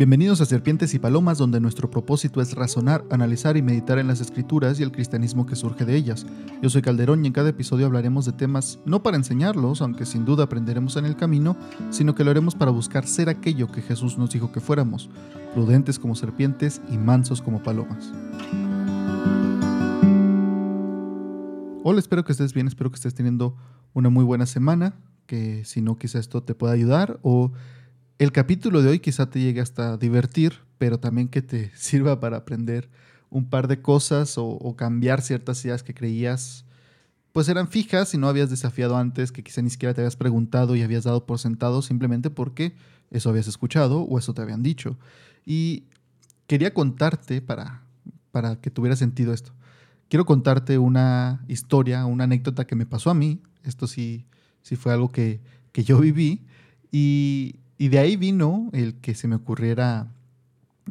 Bienvenidos a Serpientes y Palomas, donde nuestro propósito es razonar, analizar y meditar en las escrituras y el cristianismo que surge de ellas. Yo soy Calderón y en cada episodio hablaremos de temas no para enseñarlos, aunque sin duda aprenderemos en el camino, sino que lo haremos para buscar ser aquello que Jesús nos dijo que fuéramos, prudentes como serpientes y mansos como palomas. Hola, espero que estés bien, espero que estés teniendo una muy buena semana, que si no quizá esto te pueda ayudar o el capítulo de hoy quizá te llegue hasta divertir, pero también que te sirva para aprender un par de cosas o, cambiar ciertas ideas que creías pues eran fijas y no habías desafiado antes, que quizá ni siquiera te habías preguntado y habías dado por sentado simplemente porque eso habías escuchado o eso te habían dicho. Y quería contarte para, para que tuviera sentido esto. Quiero contarte una historia, una anécdota que me pasó a mí. Esto sí, sí fue algo que, que yo viví. Y, y de ahí vino el que se me ocurriera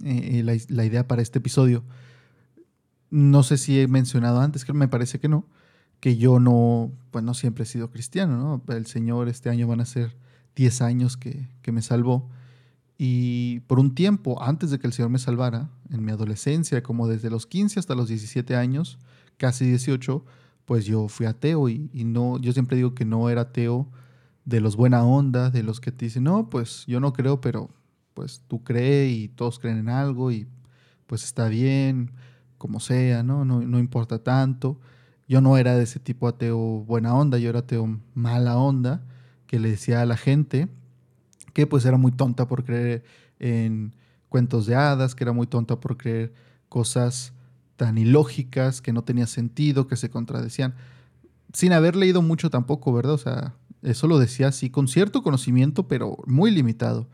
eh, la, idea para este episodio. No sé si he mencionado antes, que me parece que no, que yo no, pues no siempre he sido cristiano, ¿no? El Señor este año van a ser 10 años que, que me salvó. Y por un tiempo, antes de que el Señor me salvara, en mi adolescencia, como desde los 15 hasta los 17 años, casi 18, pues yo fui ateo y, y no, yo siempre digo que no era ateo de los buena onda, de los que te dicen, no, pues yo no creo, pero pues tú crees y todos creen en algo y pues está bien, como sea, ¿no? No, no importa tanto. Yo no era de ese tipo ateo buena onda, yo era ateo mala onda, que le decía a la gente que pues era muy tonta por creer en cuentos de hadas, que era muy tonta por creer cosas tan ilógicas, que no tenía sentido, que se contradecían, sin haber leído mucho tampoco, ¿verdad? O sea, eso lo decía así, con cierto conocimiento, pero muy limitado.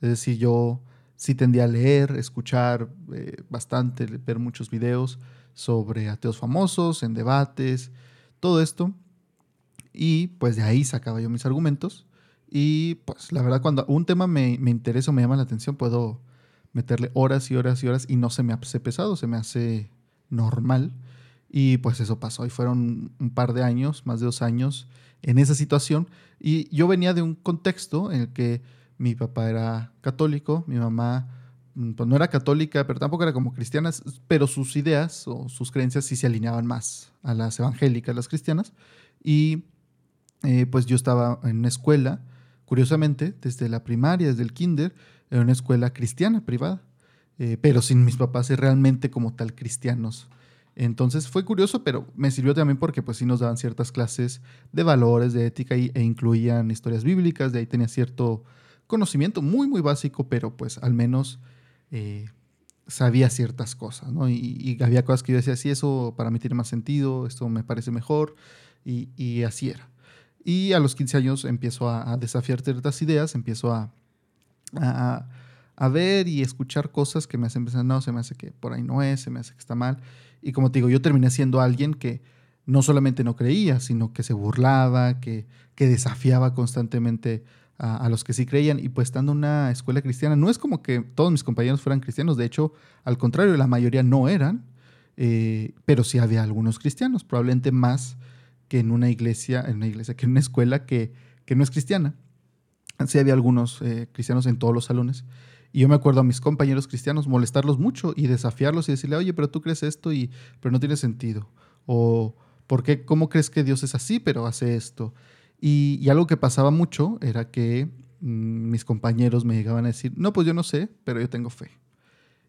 Es decir, yo sí tendía a leer, escuchar eh, bastante, ver muchos videos sobre ateos famosos, en debates, todo esto. Y pues de ahí sacaba yo mis argumentos. Y pues la verdad, cuando un tema me, me interesa o me llama la atención, puedo meterle horas y horas y horas y no se me hace pesado, se me hace normal. Y pues eso pasó. Y fueron un par de años, más de dos años, en esa situación. Y yo venía de un contexto en el que mi papá era católico, mi mamá mm, pues no era católica, pero tampoco era como cristiana, pero sus ideas o sus creencias sí se alineaban más a las evangélicas, las cristianas. Y eh, pues yo estaba en una escuela, curiosamente, desde la primaria, desde el kinder, en una escuela cristiana, privada, eh, pero sin mis papás ser realmente como tal cristianos. Entonces fue curioso, pero me sirvió también porque pues sí nos daban ciertas clases de valores, de ética e incluían historias bíblicas, de ahí tenía cierto conocimiento muy, muy básico, pero pues al menos eh, sabía ciertas cosas, ¿no? Y, había cosas que yo decía, sí, eso para mí tiene más sentido, esto me parece mejor, y, así era. Y a los 15 años empiezo a, desafiar ciertas ideas, empiezo a, a, ver y escuchar cosas que me hacen pensar, no, se me hace que por ahí no es, se me hace que está mal. Y como te digo, yo terminé siendo alguien que no solamente no creía, sino que se burlaba, que, que desafiaba constantemente a, los que sí creían. Y pues estando en una escuela cristiana, no es como que todos mis compañeros fueran cristianos, de hecho, al contrario, la mayoría no eran, eh, pero sí había algunos cristianos, probablemente más que en una iglesia, en una iglesia, que en una escuela que, que no es cristiana. Sí había algunos eh, cristianos en todos los salones. Y yo me acuerdo a mis compañeros cristianos molestarlos mucho y desafiarlos y decirle, oye, pero tú crees esto y pero no tiene sentido. O, ¿por qué? ¿Cómo crees que Dios es así, pero hace esto? Y, algo que pasaba mucho era que mm, mis compañeros me llegaban a decir, no, pues yo no sé, pero yo tengo fe.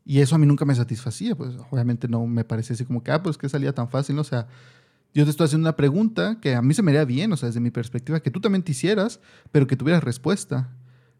Y eso a mí nunca me satisfacía, pues obviamente no me parece así como que, ah, pues que salía tan fácil, o sea, yo te estoy haciendo una pregunta que a mí se me haría bien, o sea, desde mi perspectiva, que tú también hicieras, pero que tuvieras respuesta.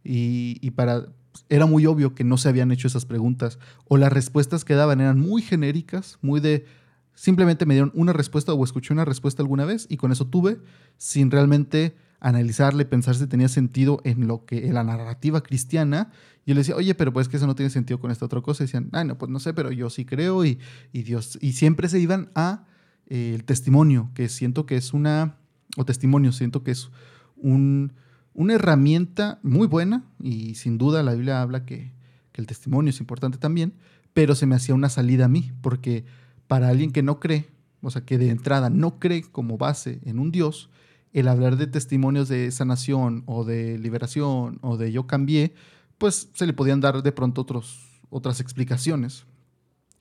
Y, y para, era muy obvio que no se habían hecho esas preguntas o las respuestas que daban eran muy genéricas, muy de simplemente me dieron una respuesta o escuché una respuesta alguna vez y con eso tuve sin realmente analizarle, pensar si tenía sentido en lo que en la narrativa cristiana. Y yo le decía, oye, pero pues que eso no tiene sentido con esta otra cosa. Y decían, ay, no, pues no sé, pero yo sí creo y, y Dios. Y siempre se iban a eh, el testimonio, que siento que es una, o testimonio, siento que es un, una herramienta muy buena y sin duda la Biblia habla que, el testimonio es importante también, pero se me hacía una salida a mí, porque para alguien que no cree, o sea, que de entrada no cree como base en un Dios, el hablar de testimonios de sanación o de liberación o de yo cambié, pues se le podían dar de pronto otros, otras explicaciones.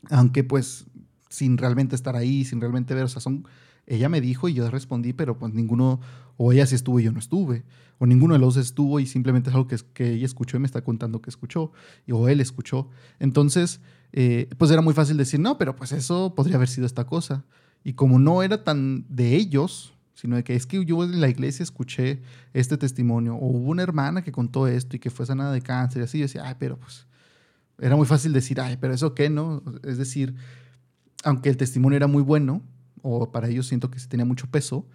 Aunque pues sin realmente estar ahí, sin realmente ver, o sea, son, ella me dijo y yo respondí, pero pues ninguno, o ella sí estuvo y yo no estuve, o ninguno de los estuvo y simplemente es algo que, que ella escuchó y me está contando que escuchó, o él escuchó. Entonces, eh, pues era muy fácil decir, no, pero pues eso podría haber sido esta cosa. Y como no era tan de ellos, sino de que es que yo en la iglesia escuché este testimonio, o hubo una hermana que contó esto y que fue sanada de cáncer, y así, yo decía, ay, pero pues era muy fácil decir, ay, pero eso qué, ¿no? Es decir, aunque el testimonio era muy bueno, o para ellos siento que se tenía mucho peso,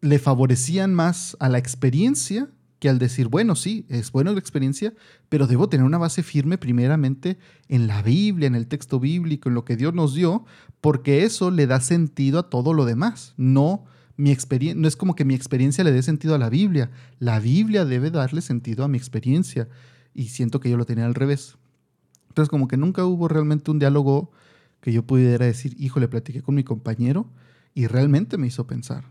le favorecían más a la experiencia que al decir, bueno, sí, es buena la experiencia, pero debo tener una base firme primeramente en la Biblia, en el texto bíblico, en lo que Dios nos dio, porque eso le da sentido a todo lo demás. No, mi no es como que mi experiencia le dé sentido a la Biblia, la Biblia debe darle sentido a mi experiencia y siento que yo lo tenía al revés. Entonces como que nunca hubo realmente un diálogo que yo pudiera decir, hijo, le platiqué con mi compañero y realmente me hizo pensar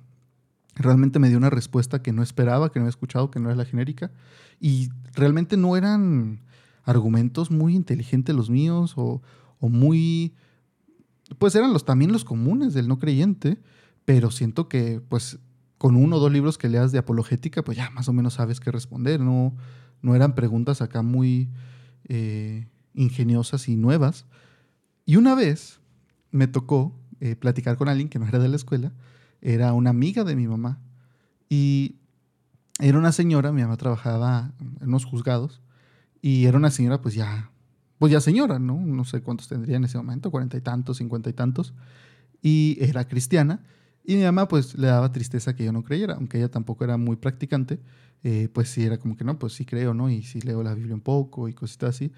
realmente me dio una respuesta que no esperaba, que no había escuchado, que no era la genérica. Y realmente no eran argumentos muy inteligentes los míos o, muy... Pues eran los, también los comunes del no creyente, pero siento que pues con uno o dos libros que leas de apologética, pues ya más o menos sabes qué responder. No, no eran preguntas acá muy eh, ingeniosas y nuevas. Y una vez me tocó eh, platicar con alguien que no era de la escuela era una amiga de mi mamá. Y era una señora, mi mamá trabajaba en unos juzgados, y era una señora, pues ya, pues ya señora, ¿no? No sé cuántos tendría en ese momento, cuarenta y tantos, cincuenta y tantos, y era cristiana. Y mi mamá, pues le daba tristeza que yo no creyera, aunque ella tampoco era muy practicante, eh, pues sí era como que no, pues sí creo, ¿no? Y sí leo la Biblia un poco y cositas así,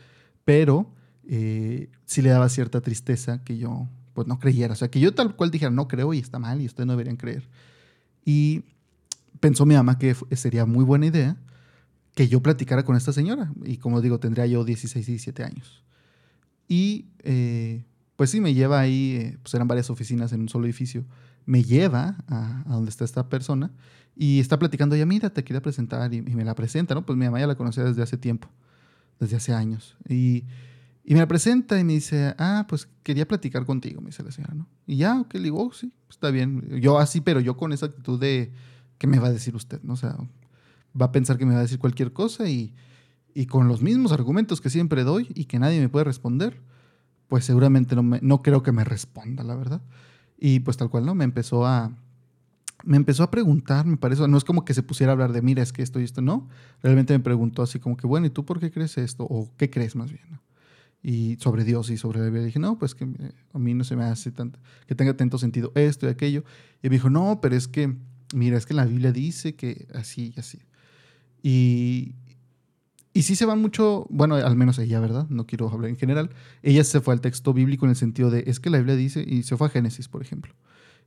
pero eh, sí le daba cierta tristeza que yo pues no creyera. O sea, que yo tal cual dijera, no creo y está mal y ustedes no deberían creer. Y pensó mi mamá que sería muy buena idea que yo platicara con esta señora. Y como digo, tendría yo 16, 17 años. Y eh, pues sí, me lleva ahí, eh, pues eran varias oficinas en un solo edificio. Me lleva a, donde está esta persona y está platicando, ya mira, te quería presentar y, y, me la presenta, ¿no? Pues mi mamá ya la conocía desde hace tiempo, desde hace años. Y y me la presenta y me dice, ah, pues quería platicar contigo, me dice la señora, ¿no? Y ya, ok, le digo, oh, sí, está bien. Yo así, pero yo con esa actitud de, ¿qué me va a decir usted? ¿no? O sea, va a pensar que me va a decir cualquier cosa y, y con los mismos argumentos que siempre doy y que nadie me puede responder, pues seguramente no, me, no creo que me responda, la verdad. Y pues tal cual, ¿no? Me empezó a, me empezó a preguntar, me parece, no es como que se pusiera a hablar de, mira, es que esto y esto, no. Realmente me preguntó así como que, bueno, ¿y tú por qué crees esto? ¿O qué crees más bien? ¿no? Y sobre Dios y sobre la Biblia. dije, no, pues que a mí no se me hace tanto, que tenga tanto sentido esto y aquello. Y me dijo, no, pero es que, mira, es que la Biblia dice que así y así. Y, y sí se van mucho, bueno, al menos ella, ¿verdad? No quiero hablar en general. Ella se fue al texto bíblico en el sentido de, es que la Biblia dice, y se fue a Génesis, por ejemplo.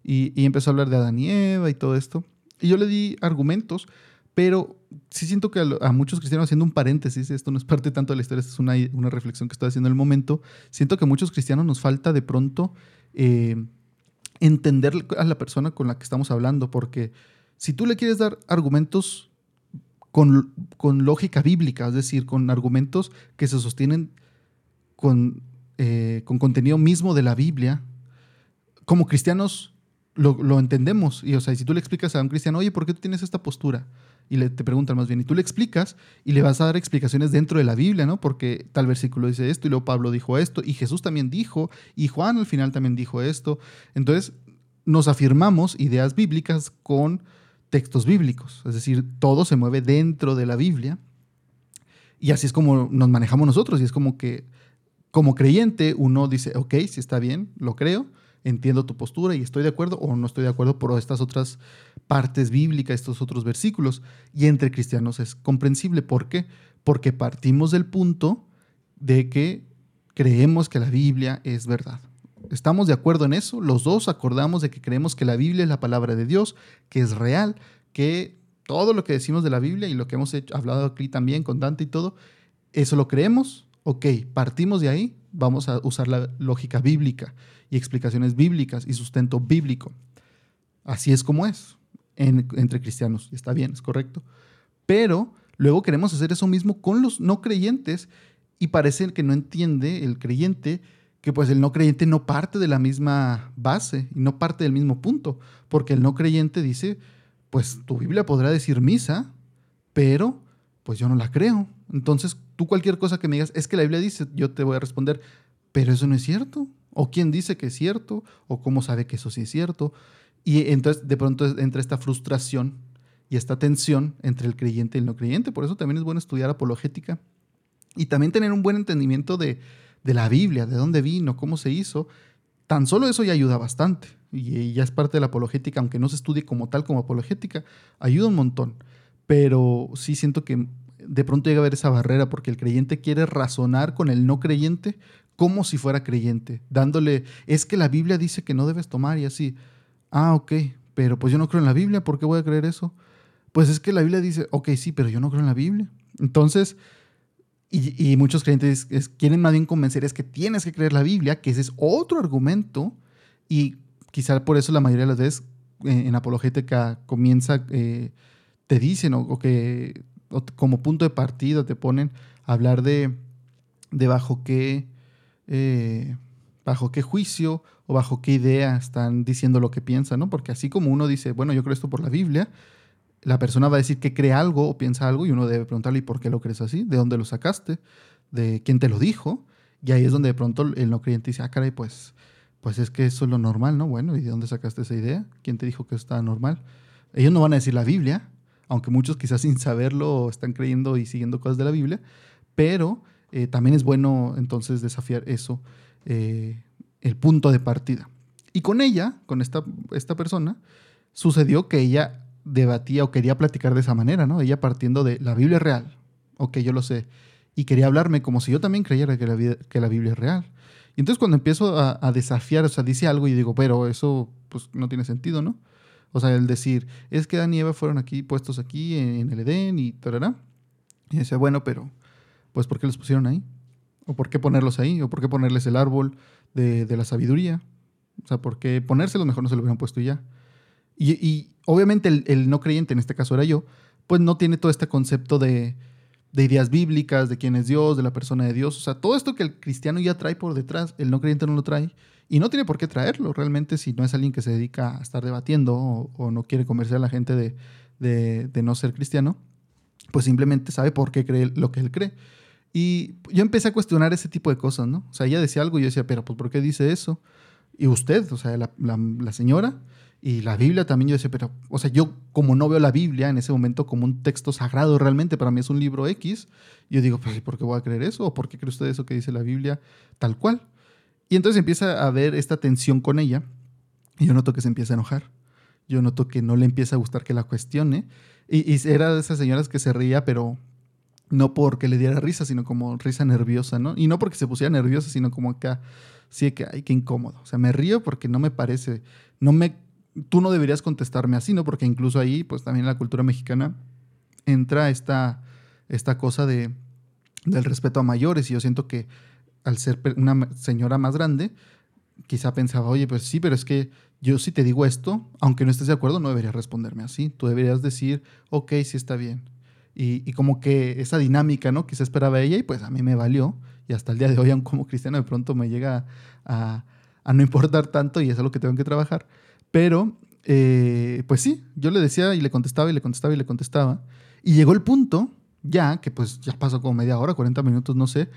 Y, y empezó a hablar de Adán y Eva y todo esto. Y yo le di argumentos pero sí siento que a, muchos cristianos, haciendo un paréntesis, esto no es parte tanto de la historia, es una, una reflexión que estoy haciendo en el momento, siento que a muchos cristianos nos falta de pronto eh, entender a la persona con la que estamos hablando, porque si tú le quieres dar argumentos con, con lógica bíblica, es decir, con argumentos que se sostienen con, eh, con contenido mismo de la Biblia, como cristianos lo, lo, entendemos. Y o sea, si tú le explicas a un cristiano, oye, ¿por qué tú tienes esta postura? Y le, te preguntan más bien, y tú le explicas y le vas a dar explicaciones dentro de la Biblia, ¿no? Porque tal versículo dice esto y luego Pablo dijo esto y Jesús también dijo y Juan al final también dijo esto. Entonces nos afirmamos ideas bíblicas con textos bíblicos, es decir, todo se mueve dentro de la Biblia y así es como nos manejamos nosotros y es como que como creyente uno dice, ok, si está bien, lo creo, entiendo tu postura y estoy de acuerdo o no estoy de acuerdo por estas otras partes bíblicas, estos otros versículos. Y entre cristianos es comprensible. ¿Por qué? Porque partimos del punto de que creemos que la Biblia es verdad. Estamos de acuerdo en eso. Los dos acordamos de que creemos que la Biblia es la palabra de Dios, que es real, que todo lo que decimos de la Biblia y lo que hemos hablado aquí también con Dante y todo, eso lo creemos. Ok, partimos de ahí, vamos a usar la lógica bíblica y explicaciones bíblicas y sustento bíblico. Así es como es entre cristianos, está bien, es correcto. Pero Luego queremos hacer eso mismo con los no creyentes y parece que no entiende el creyente que pues el no creyente no parte de la misma base y no parte del mismo punto, porque el no creyente dice, pues tu Biblia podrá decir misa, pero pues yo no la creo. Entonces, tú cualquier cosa que me digas, es que la Biblia dice, yo te voy a responder, pero eso no es cierto. O quién dice que es cierto, o cómo sabe que eso sí es cierto. Y entonces de pronto entra esta frustración y esta tensión entre el creyente y el no creyente. Por eso también es bueno estudiar apologética y también tener un buen entendimiento de, de la Biblia, de dónde vino, cómo se hizo. Tan solo eso ya ayuda bastante. Y ya es parte de la apologética, aunque no se estudie como tal como apologética, ayuda un montón. Pero sí siento que de pronto llega a haber esa barrera porque el creyente quiere razonar con el no creyente como si fuera creyente, dándole, es que la Biblia dice que no debes tomar y así. Ah, ok, pero pues yo no creo en la Biblia, ¿por qué voy a creer eso? Pues es que la Biblia dice, ok, sí, pero yo no creo en la Biblia. Entonces, y, muchos creyentes quieren más bien convencer es que tienes que creer la Biblia, que ese es otro argumento, y quizá por eso la mayoría de las veces eh, en apologética comienza, eh, te dicen o, que como punto de partida te ponen a hablar de, de bajo qué eh, bajo qué juicio o bajo qué idea están diciendo lo que piensan, ¿no? Porque así como uno dice, bueno, yo creo esto por la Biblia, la persona va a decir que cree algo o piensa algo y uno debe preguntarle, ¿y por qué lo crees así? ¿De dónde lo sacaste? ¿De quién te lo dijo? Y ahí es donde de pronto el no creyente dice, ah, caray, pues, pues es que eso es lo normal, ¿no? Bueno, ¿y de dónde sacaste esa idea? ¿Quién te dijo que está normal? Ellos no van a decir la Biblia, aunque muchos quizás sin saberlo están creyendo y siguiendo cosas de la Biblia, pero eh, también es bueno entonces desafiar eso, eh, el punto de partida. Y con ella, con esta, esta persona, sucedió que ella debatía o quería platicar de esa manera, ¿no? Ella partiendo de la Biblia es real, ok, yo lo sé, y quería hablarme como si yo también creyera que la, que la Biblia es real. Y entonces cuando empiezo a, desafiar, o sea, dice algo y digo, pero eso pues no tiene sentido, ¿no? O sea, el decir, es que Adán y Eva fueron aquí, puestos aquí en el Edén y tal, Y decía, bueno, pero, pues, ¿por qué los pusieron ahí? ¿O por qué ponerlos ahí? ¿O por qué ponerles el árbol de, de la sabiduría? O sea, ¿por qué ponérselo? Mejor no se lo hubieran puesto ya. Y, obviamente el, no creyente, en este caso era yo, pues no tiene todo este concepto de, ideas bíblicas, de quién es Dios, de la persona de Dios. O sea, todo esto que el cristiano ya trae por detrás, el no creyente no lo trae. Y no tiene por qué traerlo realmente si no es alguien que se dedica a estar debatiendo o, no quiere convencer a la gente de, de, no ser cristiano, pues simplemente sabe por qué cree lo que él cree. Y yo empecé a cuestionar ese tipo de cosas, ¿no? O sea, ella decía algo y yo decía, pero pues ¿por qué dice eso? Y usted, o sea, la, señora, y la Biblia también yo decía, pero, o sea, yo como no veo la Biblia en ese momento como un texto sagrado realmente, para mí es un libro X, yo digo, pues, ¿por qué voy a creer eso? ¿O por qué cree usted eso que dice la Biblia tal cual? Y entonces empieza a haber esta tensión con ella y yo noto que se empieza a enojar. Yo noto que no le empieza a gustar que la cuestione. Y, y era de esas señoras que se reía, pero no porque le diera risa, sino como risa nerviosa, ¿no? Y no porque se pusiera nerviosa, sino como acá, sí, que, ay, qué incómodo. O sea, me río porque no me parece, no me tú no deberías contestarme así, ¿no? Porque incluso ahí, pues también en la cultura mexicana entra esta, esta cosa de, del respeto a mayores. Y yo siento que al ser una señora más grande, quizá pensaba, oye, pues sí, pero es que yo si te digo esto, aunque no estés de acuerdo, no deberías responderme así. Tú deberías decir, ok, sí está bien. Y, como que esa dinámica, ¿no? Que se esperaba ella y pues a mí me valió. Y hasta el día de hoy, aún como cristiano, de pronto me llega a, no importar tanto y es lo que tengo que trabajar. Pero, eh, pues sí, yo le decía y le contestaba y le contestaba y le contestaba. Y llegó el punto, ya, que pues ya pasó como media hora, 40 minutos, no sé,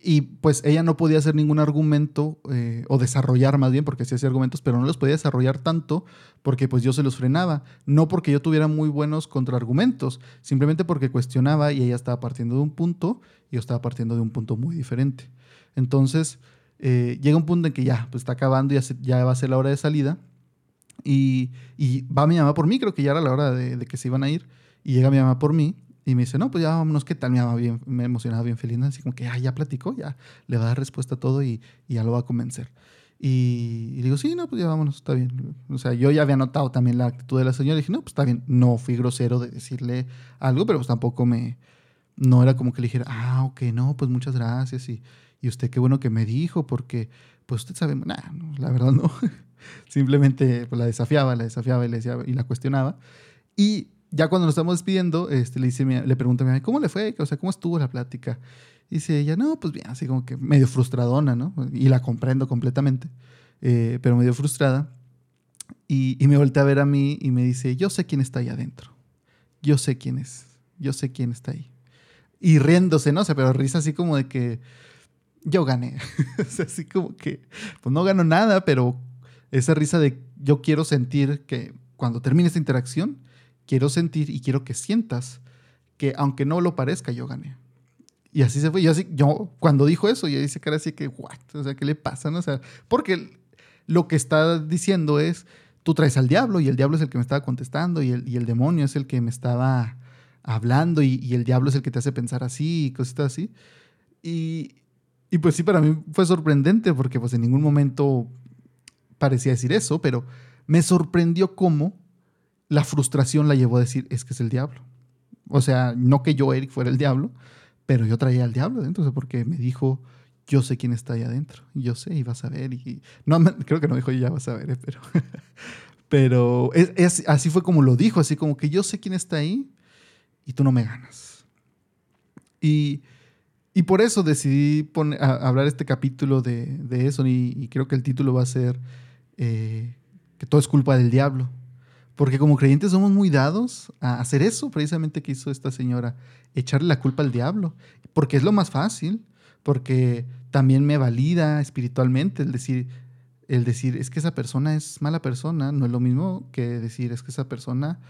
y pues ella no podía hacer ningún argumento eh, o desarrollar más bien, porque sí hacía argumentos, pero no los podía desarrollar tanto porque pues yo se los frenaba. No porque yo tuviera muy buenos contraargumentos, simplemente porque cuestionaba y ella estaba partiendo de un punto y yo estaba partiendo de un punto muy diferente. Entonces eh, llega un punto en que ya, pues está acabando, ya, ya va a ser la hora de salida y, va mi mamá por mí, creo que ya era la hora de, que se iban a ir. Y llega mi mamá por mí y me dice, no, pues ya vámonos, ¿qué tal? Mi mamá bien, me emocionaba bien feliz, así como que ah, ya platicó, ya le va a dar respuesta a todo y, ya lo va a convencer. Y, digo, sí, no, pues ya vámonos, está bien. O sea, yo ya había notado también la actitud de la señora y dije, no, pues está bien. No fui grosero de decirle algo, pero pues tampoco me. No era como que le dijera, ah, ok, no, pues muchas gracias. Y, y usted qué bueno que me dijo, porque, pues usted sabe, nah, la verdad no. Simplemente pues, la desafiaba, la desafiaba y, la cuestionaba. Y ya cuando nos estamos despidiendo, este, le, dice, le pregunta a mi mamá, ¿cómo le fue? O sea, ¿cómo estuvo la plática? Y dice ella, no, pues bien, así como que medio frustradona, ¿no? Y la comprendo completamente, eh, pero medio frustrada. Y, y, me voltea a ver a mí y me dice, yo sé quién está ahí adentro. Yo sé quién es. Yo sé quién está ahí. Y riéndose, ¿no? O sea, pero risa así como de que yo gané. o sea, así como que, pues no gano nada, pero esa risa de yo quiero sentir que cuando termine esta interacción, quiero sentir y quiero que sientas que aunque no lo parezca, yo gané. Y así se fue. Yo, así, yo cuando dijo eso, yo dice cara así que, what? O sea, ¿qué le pasa? O sea, porque lo que está diciendo es, tú traes al diablo y el diablo es el que me estaba contestando y el, y el demonio es el que me estaba hablando y, y, el diablo es el que te hace pensar así y cositas así. Y, y pues sí, para mí fue sorprendente porque pues en ningún momento parecía decir eso, pero me sorprendió cómo la frustración la llevó a decir, es que es el diablo. O sea, no que yo, Eric, fuera el diablo, pero yo traía al diablo adentro, porque me dijo, yo sé quién está ahí adentro. Y yo sé, y vas a ver. Y, no, creo que no dijo, ya vas a ver, eh, pero, pero es, así fue como lo dijo, así como que yo sé quién está ahí y tú no me ganas. Y, y por eso decidí poner, hablar este capítulo de, de eso, y, creo que el título va a ser eh, que todo es culpa del diablo. Porque como creyentes somos muy dados a hacer eso precisamente que hizo esta señora, echarle la culpa al diablo, porque es lo más fácil, porque también me valida espiritualmente el decir, el decir, es que esa persona es mala persona, no es lo mismo que decir, es que esa persona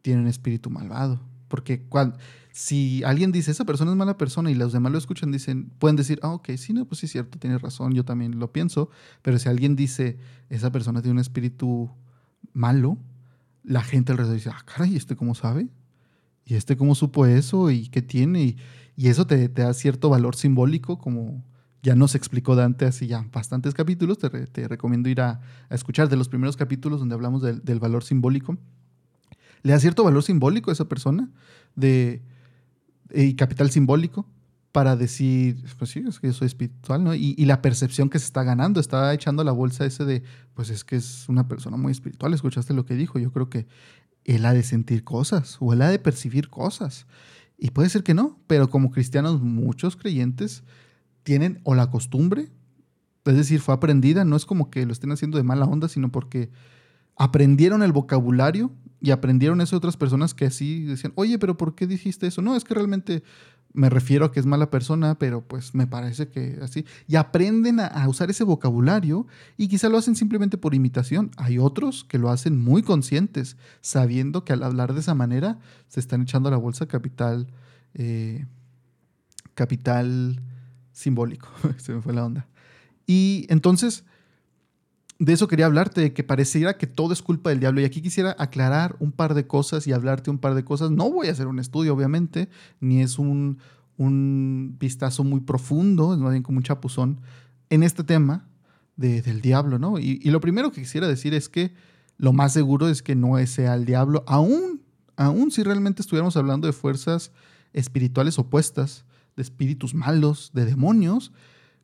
tiene un espíritu malvado. Porque si alguien dice, esa persona es mala persona y los demás lo escuchan, dicen, pueden decir, ah, ok, sí, no, pues sí es cierto, tienes razón, yo también lo pienso, pero si alguien dice, esa persona tiene un espíritu malo, la gente alrededor dice, ah, caray, ¿y este cómo sabe? ¿Y este cómo supo eso? ¿Y qué tiene? Y, eso te, da cierto valor simbólico, como ya nos explicó Dante hace ya bastantes capítulos. Te, recomiendo ir a, escuchar de los primeros capítulos donde hablamos del, del valor simbólico. Le da cierto valor simbólico a esa persona de, y capital simbólico para decir, pues sí, es que yo soy espiritual, ¿no? Y, y, la percepción que se está ganando, está echando la bolsa ese de, pues es que es una persona muy espiritual, escuchaste lo que dijo, yo creo que él ha de sentir cosas o él ha de percibir cosas. Y puede ser que no, pero como cristianos muchos creyentes tienen o la costumbre, es decir, fue aprendida, no es como que lo estén haciendo de mala onda, sino porque aprendieron el vocabulario y aprendieron eso de otras personas que así decían, oye, pero ¿por qué dijiste eso? No, es que realmente me refiero a que es mala persona, pero pues me parece que así. Y aprenden a, usar ese vocabulario y quizá lo hacen simplemente por imitación. Hay otros que lo hacen muy conscientes, sabiendo que al hablar de esa manera se están echando a la bolsa capital, eh, capital simbólico. se me fue la onda. Y entonces de eso quería hablarte, de que pareciera que todo es culpa del diablo. Y aquí quisiera aclarar un par de cosas y hablarte un par de cosas. No voy a hacer un estudio, obviamente, ni es un, un vistazo muy profundo, es más bien como un chapuzón, en este tema de, del diablo, ¿no? Y, y, lo primero que quisiera decir es que lo más seguro es que no sea el diablo, aún, aún si realmente estuviéramos hablando de fuerzas espirituales opuestas, de espíritus malos, de demonios,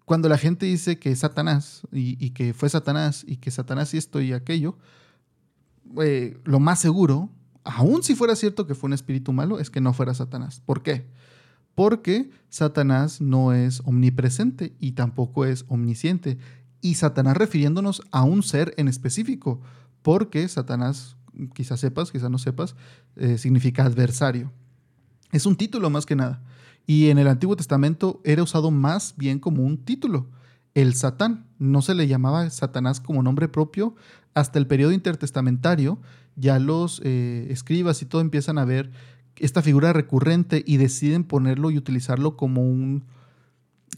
cuando la gente dice que Satanás y, que fue Satanás y que Satanás y esto y aquello, eh, lo más seguro, aun si fuera cierto que fue un espíritu malo, es que no fuera Satanás. ¿Por qué? Porque Satanás no es omnipresente y tampoco es omnisciente. Y Satanás refiriéndonos a un ser en específico, porque Satanás, quizás sepas, quizás no sepas, eh, significa adversario. Es un título más que nada. Y en el Antiguo Testamento era usado más bien como un título. El Satán. No se le llamaba Satanás como nombre propio. Hasta el periodo intertestamentario, ya los eh, escribas y todo empiezan a ver esta figura recurrente y deciden ponerlo y utilizarlo como un,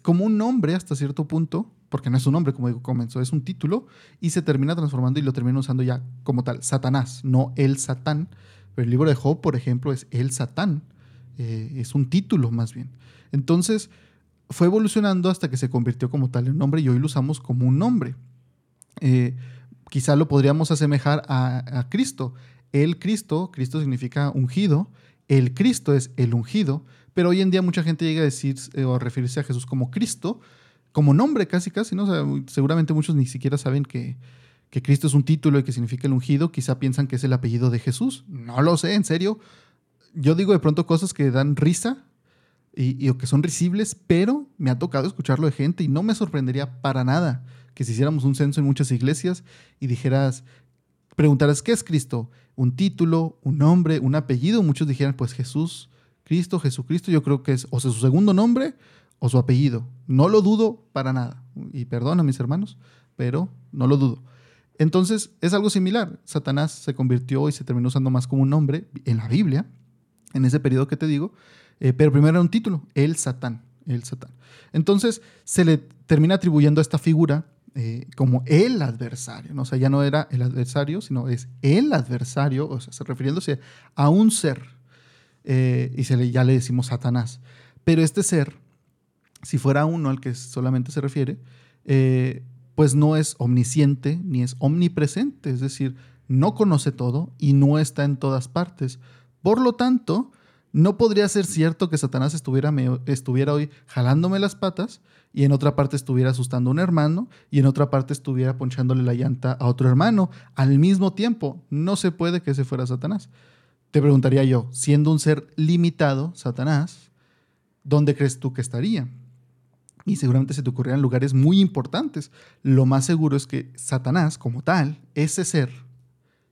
como un nombre hasta cierto punto, porque no es un nombre, como digo, comenzó, es un título, y se termina transformando y lo termina usando ya como tal, Satanás, no el Satán. Pero el libro de Job, por ejemplo, es el Satán. Eh, es un título más bien. Entonces, fue evolucionando hasta que se convirtió como tal en nombre y hoy lo usamos como un nombre. Eh, quizá lo podríamos asemejar a, Cristo. El Cristo, Cristo significa ungido, el Cristo es el ungido, pero hoy en día mucha gente llega a decir eh, o a referirse a Jesús como Cristo, como nombre casi casi, ¿no? seguramente muchos ni siquiera saben que, que Cristo es un título y que significa el ungido, quizá piensan que es el apellido de Jesús. No lo sé, en serio. Yo digo de pronto cosas que dan risa y, que son risibles, pero me ha tocado escucharlo de gente y no me sorprendería para nada que si hiciéramos un censo en muchas iglesias y dijeras, preguntaras, ¿qué es Cristo? Un título, un nombre, un apellido. Muchos dijeran, pues Jesús, Cristo, Jesucristo, yo creo que es o sea, su segundo nombre o su apellido. No lo dudo para nada. Y perdona, mis hermanos, pero no lo dudo. Entonces, es algo similar. Satanás se convirtió y se terminó usando más como un nombre en la Biblia, en ese periodo que te digo, eh, pero primero era un título, el Satán, el Satán. Entonces, se le termina atribuyendo a esta figura eh, como el adversario, ¿no? o sea, ya no era el adversario, sino es el adversario, o sea, refiriéndose a un ser, eh, y se le, ya le decimos Satanás. Pero este ser, si fuera uno al que solamente se refiere, pues no es omnisciente ni es omnipresente, es decir, no conoce todo y no está en todas partes. Por lo tanto, no podría ser cierto que Satanás estuviera, estuviera hoy jalándome las patas y en otra parte estuviera asustando a un hermano y en otra parte estuviera ponchándole la llanta a otro hermano al mismo tiempo. No se puede que ese fuera Satanás. Te preguntaría yo, siendo un ser limitado, Satanás, ¿dónde crees tú que estaría? y seguramente se te ocurrirán lugares muy importantes. Lo más seguro es que Satanás, como tal, ese ser,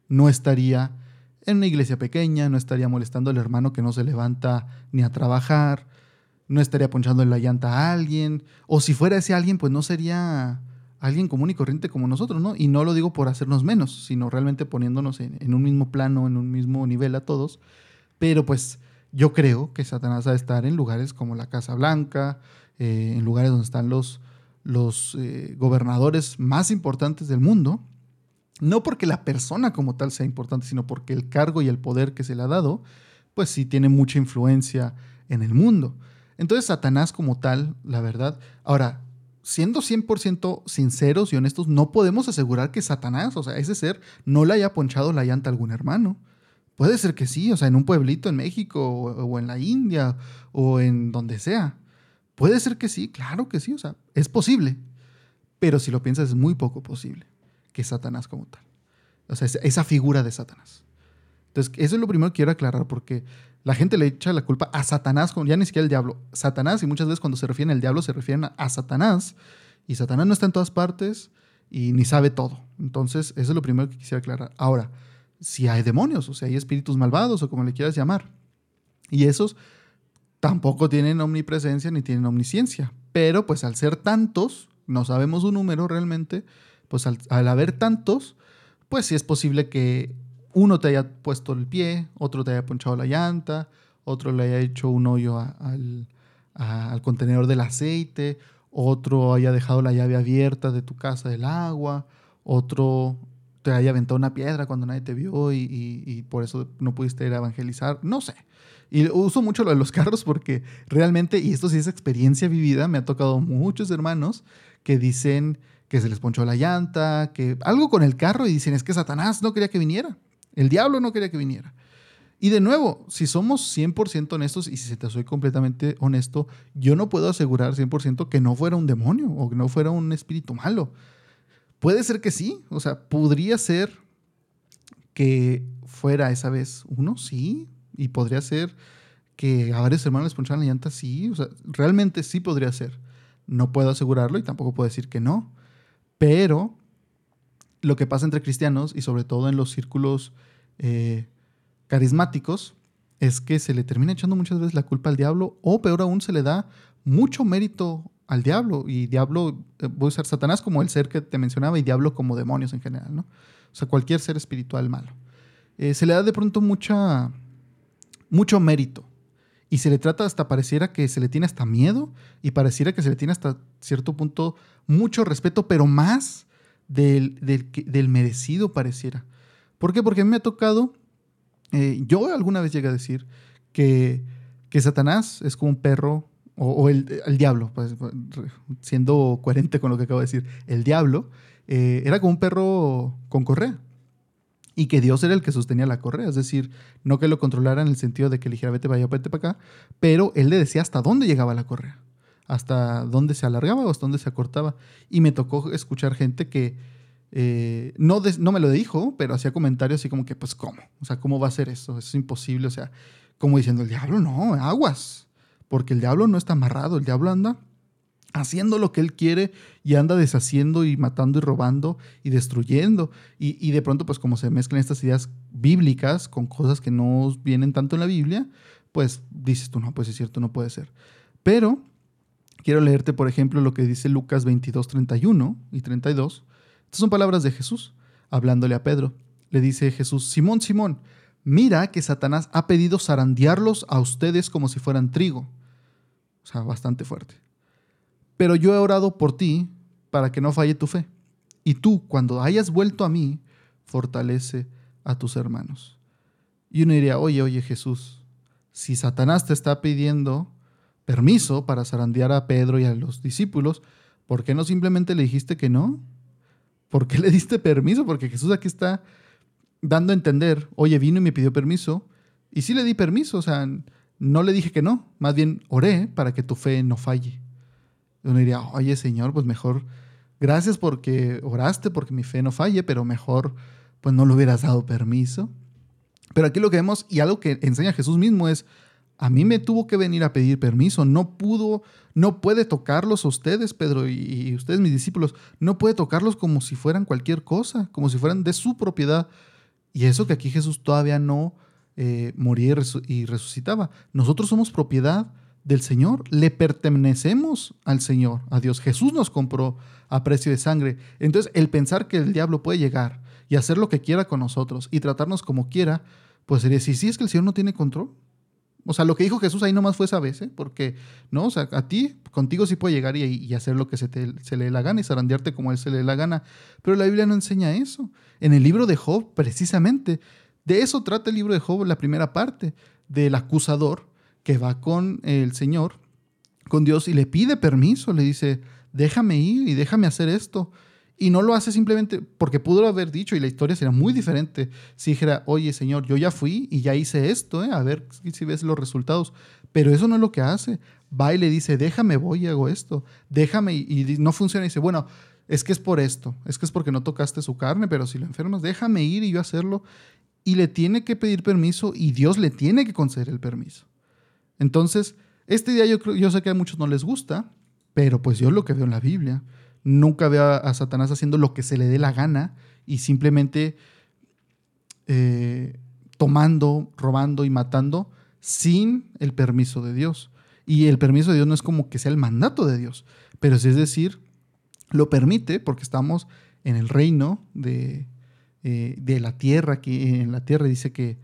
no estaría en una iglesia pequeña, no estaría molestando al hermano que no se levanta ni a trabajar, no estaría ponchando en la llanta a alguien, o si fuera ese alguien, pues no sería alguien común y corriente como nosotros, ¿no? Y no lo digo por hacernos menos, sino realmente poniéndonos en, un mismo plano, en un mismo nivel a todos. Pero pues yo creo que Satanás va a estar en lugares como la Casa Blanca, eh, en lugares donde están los, los eh, gobernadores más importantes del mundo, no porque la persona como tal sea importante, sino porque el cargo y el poder que se le ha dado, pues sí tiene mucha influencia en el mundo. Entonces Satanás como tal, la verdad, ahora, siendo 100% sinceros y honestos, no podemos asegurar que Satanás, o sea, ese ser, no le haya ponchado la llanta a algún hermano. Puede ser que sí, o sea, en un pueblito en México o en la India o en donde sea. Puede ser que sí, claro que sí, o sea, es posible. Pero si lo piensas, es muy poco posible que Satanás como tal. O sea, esa figura de Satanás. Entonces, eso es lo primero que quiero aclarar, porque la gente le echa la culpa a Satanás, ya ni siquiera el diablo. Satanás, y muchas veces cuando se refieren al diablo, se refieren a, Satanás. Y Satanás no está en todas partes y ni sabe todo. Entonces, eso es lo primero que quisiera aclarar. Ahora, si hay demonios, o sea, hay espíritus malvados, o como le quieras llamar. Y esos tampoco tienen omnipresencia ni tienen omnisciencia. Pero pues al ser tantos, no sabemos un número realmente, pues al, haber tantos, pues sí es posible que uno te haya puesto el pie, otro te haya ponchado la llanta, otro le haya hecho un hoyo al, al contenedor del aceite, otro haya dejado la llave abierta de tu casa del agua, otro te haya aventado una piedra cuando nadie te vio y, y, por eso no pudiste ir a evangelizar. No sé. Y uso mucho lo de los carros porque realmente, y esto sí es experiencia vivida, me ha tocado muchos hermanos que dicen que se les ponchó la llanta, que algo con el carro y dicen es que Satanás no quería que viniera, el diablo no quería que viniera. Y de nuevo, si somos 100% honestos y si te soy completamente honesto, yo no puedo asegurar 100% que no fuera un demonio o que no fuera un espíritu malo. Puede ser que sí, o sea, podría ser que fuera esa vez uno, sí, y podría ser que a varios hermanos les poncharan la llanta, sí, o sea, realmente sí podría ser. No puedo asegurarlo y tampoco puedo decir que no, pero lo que pasa entre cristianos y sobre todo en los círculos eh, carismáticos es que se le termina echando muchas veces la culpa al diablo o peor aún se le da mucho mérito al diablo y diablo, eh, voy a usar Satanás como el ser que te mencionaba y diablo como demonios en general, ¿no? O sea, cualquier ser espiritual malo. Eh, se le da de pronto mucha mucho mérito. Y se le trata hasta pareciera que se le tiene hasta miedo y pareciera que se le tiene hasta cierto punto mucho respeto, pero más del, del, merecido pareciera. ¿Por qué? Porque a mí me ha tocado, eh, yo alguna vez llegué a decir que, que Satanás es como un perro o, el, el, diablo, pues, siendo coherente con lo que acabo de decir, el diablo eh, era como un perro con correa y que Dios era el que sostenía la correa, es decir, no que lo controlara en el sentido de que le dijera vete para allá, vete para acá, pero él le decía hasta dónde llegaba la correa, hasta dónde se alargaba o hasta dónde se acortaba. Y me tocó escuchar gente que, eh, no, no me lo dijo, pero hacía comentarios así como que, pues, ¿cómo? O sea, ¿cómo va a ser eso? Es imposible. O sea, como diciendo, el diablo no, aguas. Porque el diablo no está amarrado, el diablo anda haciendo lo que él quiere y anda deshaciendo y matando y robando y destruyendo. Y, de pronto, pues como se mezclan estas ideas bíblicas con cosas que no vienen tanto en la Biblia, pues dices tú, no, pues es cierto, no puede ser. Pero quiero leerte, por ejemplo, lo que dice Lucas 22, 31 y 32. Estas son palabras de Jesús, hablándole a Pedro. Le dice Jesús, Simón, Simón, mira que Satanás ha pedido zarandearlos a ustedes como si fueran trigo. O sea, bastante fuerte. Pero yo he orado por ti para que no falle tu fe. Y tú, cuando hayas vuelto a mí, fortalece a tus hermanos. Y uno diría, oye, oye Jesús, si Satanás te está pidiendo permiso para zarandear a Pedro y a los discípulos, ¿por qué no simplemente le dijiste que no? ¿Por qué le diste permiso? Porque Jesús aquí está dando a entender, oye, vino y me pidió permiso, y sí le di permiso, o sea, no le dije que no, más bien oré para que tu fe no falle. Uno diría, oye Señor, pues mejor, gracias porque oraste, porque mi fe no falle, pero mejor, pues no le hubieras dado permiso. Pero aquí lo que vemos, y algo que enseña Jesús mismo es, a mí me tuvo que venir a pedir permiso, no pudo, no puede tocarlos a ustedes, Pedro, y, ustedes, mis discípulos, no puede tocarlos como si fueran cualquier cosa, como si fueran de su propiedad. Y eso que aquí Jesús todavía no eh, moría y resucitaba. Nosotros somos propiedad del Señor, le pertenecemos al Señor, a Dios. Jesús nos compró a precio de sangre. Entonces, el pensar que el diablo puede llegar y hacer lo que quiera con nosotros y tratarnos como quiera, pues sería, si sí es que el Señor no tiene control, o sea, lo que dijo Jesús ahí nomás fue esa vez, ¿eh? porque, ¿no? O sea, a ti, contigo sí puede llegar y, hacer lo que se, se, le dé la gana y zarandearte como él se le dé la gana. Pero la Biblia no enseña eso. En el libro de Job, precisamente, de eso trata el libro de Job, la primera parte, del acusador que va con el Señor, con Dios, y le pide permiso, le dice, déjame ir y déjame hacer esto. Y no lo hace simplemente porque pudo haber dicho, y la historia sería muy diferente si dijera, oye Señor, yo ya fui y ya hice esto, ¿eh? a ver si ves los resultados. Pero eso no es lo que hace. Va y le dice, déjame, voy y hago esto. Déjame y, no funciona. Y dice, bueno, es que es por esto, es que es porque no tocaste su carne, pero si lo enfermas, déjame ir y yo hacerlo. Y le tiene que pedir permiso y Dios le tiene que conceder el permiso. Entonces, este día yo, yo sé que a muchos no les gusta, pero pues yo lo que veo en la Biblia nunca veo a, Satanás haciendo lo que se le dé la gana y simplemente eh, tomando, robando y matando sin el permiso de Dios. Y el permiso de Dios no es como que sea el mandato de Dios, pero sí es decir, lo permite porque estamos en el reino de, eh, de la tierra, que en la tierra dice que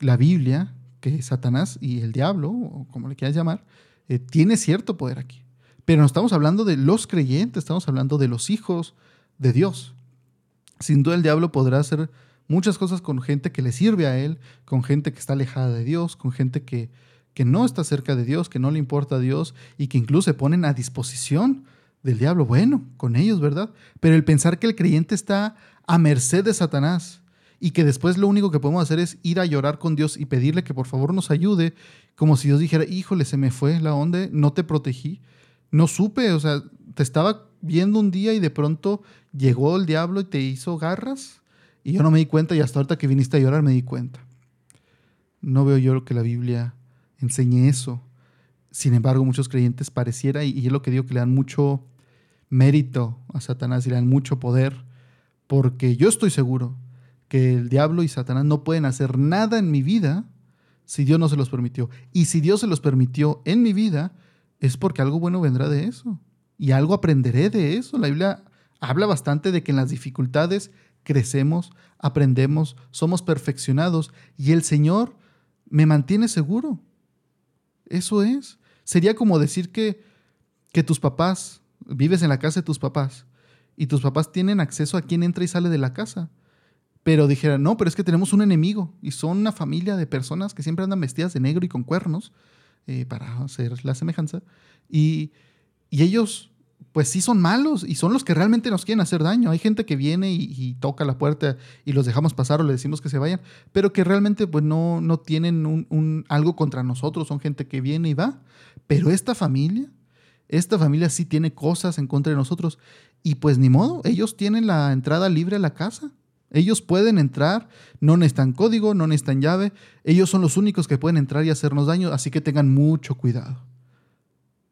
la Biblia, que Satanás y el diablo, o como le quieras llamar, eh, tiene cierto poder aquí. Pero no estamos hablando de los creyentes, estamos hablando de los hijos de Dios. Sin duda el diablo podrá hacer muchas cosas con gente que le sirve a él, con gente que está alejada de Dios, con gente que, que no está cerca de Dios, que no le importa a Dios y que incluso se ponen a disposición del diablo. Bueno, con ellos, ¿verdad? Pero el pensar que el creyente está a merced de Satanás y que después lo único que podemos hacer es ir a llorar con Dios y pedirle que por favor nos ayude, como si Dios dijera, híjole, se me fue la onda, no te protegí no supe, o sea, te estaba viendo un día y de pronto llegó el diablo y te hizo garras y yo no me di cuenta y hasta ahorita que viniste a llorar me di cuenta. No veo yo que la Biblia enseñe eso. Sin embargo, muchos creyentes pareciera, y, es lo que digo, que le dan mucho mérito a Satanás y le dan mucho poder, porque yo estoy seguro que el diablo y Satanás no pueden hacer nada en mi vida si Dios no se los permitió. Y si Dios se los permitió en mi vida, es porque algo bueno vendrá de eso. Y algo aprenderé de eso. La Biblia habla bastante de que en las dificultades crecemos, aprendemos, somos perfeccionados y el Señor me mantiene seguro. Eso es. Sería como decir que, que tus papás, vives en la casa de tus papás y tus papás tienen acceso a quién entra y sale de la casa. Pero dijera, no, pero es que tenemos un enemigo y son una familia de personas que siempre andan vestidas de negro y con cuernos eh, para hacer la semejanza. Y, ellos, pues sí son malos y son los que realmente nos quieren hacer daño. Hay gente que viene y, toca la puerta y los dejamos pasar o le decimos que se vayan, pero que realmente pues no, no tienen un, algo contra nosotros, son gente que viene y va. Pero esta familia esta familia sí tiene cosas en contra de nosotros. Y pues ni modo, ellos tienen la entrada libre a la casa. Ellos pueden entrar, no necesitan código, no necesitan llave. Ellos son los únicos que pueden entrar y hacernos daño, así que tengan mucho cuidado.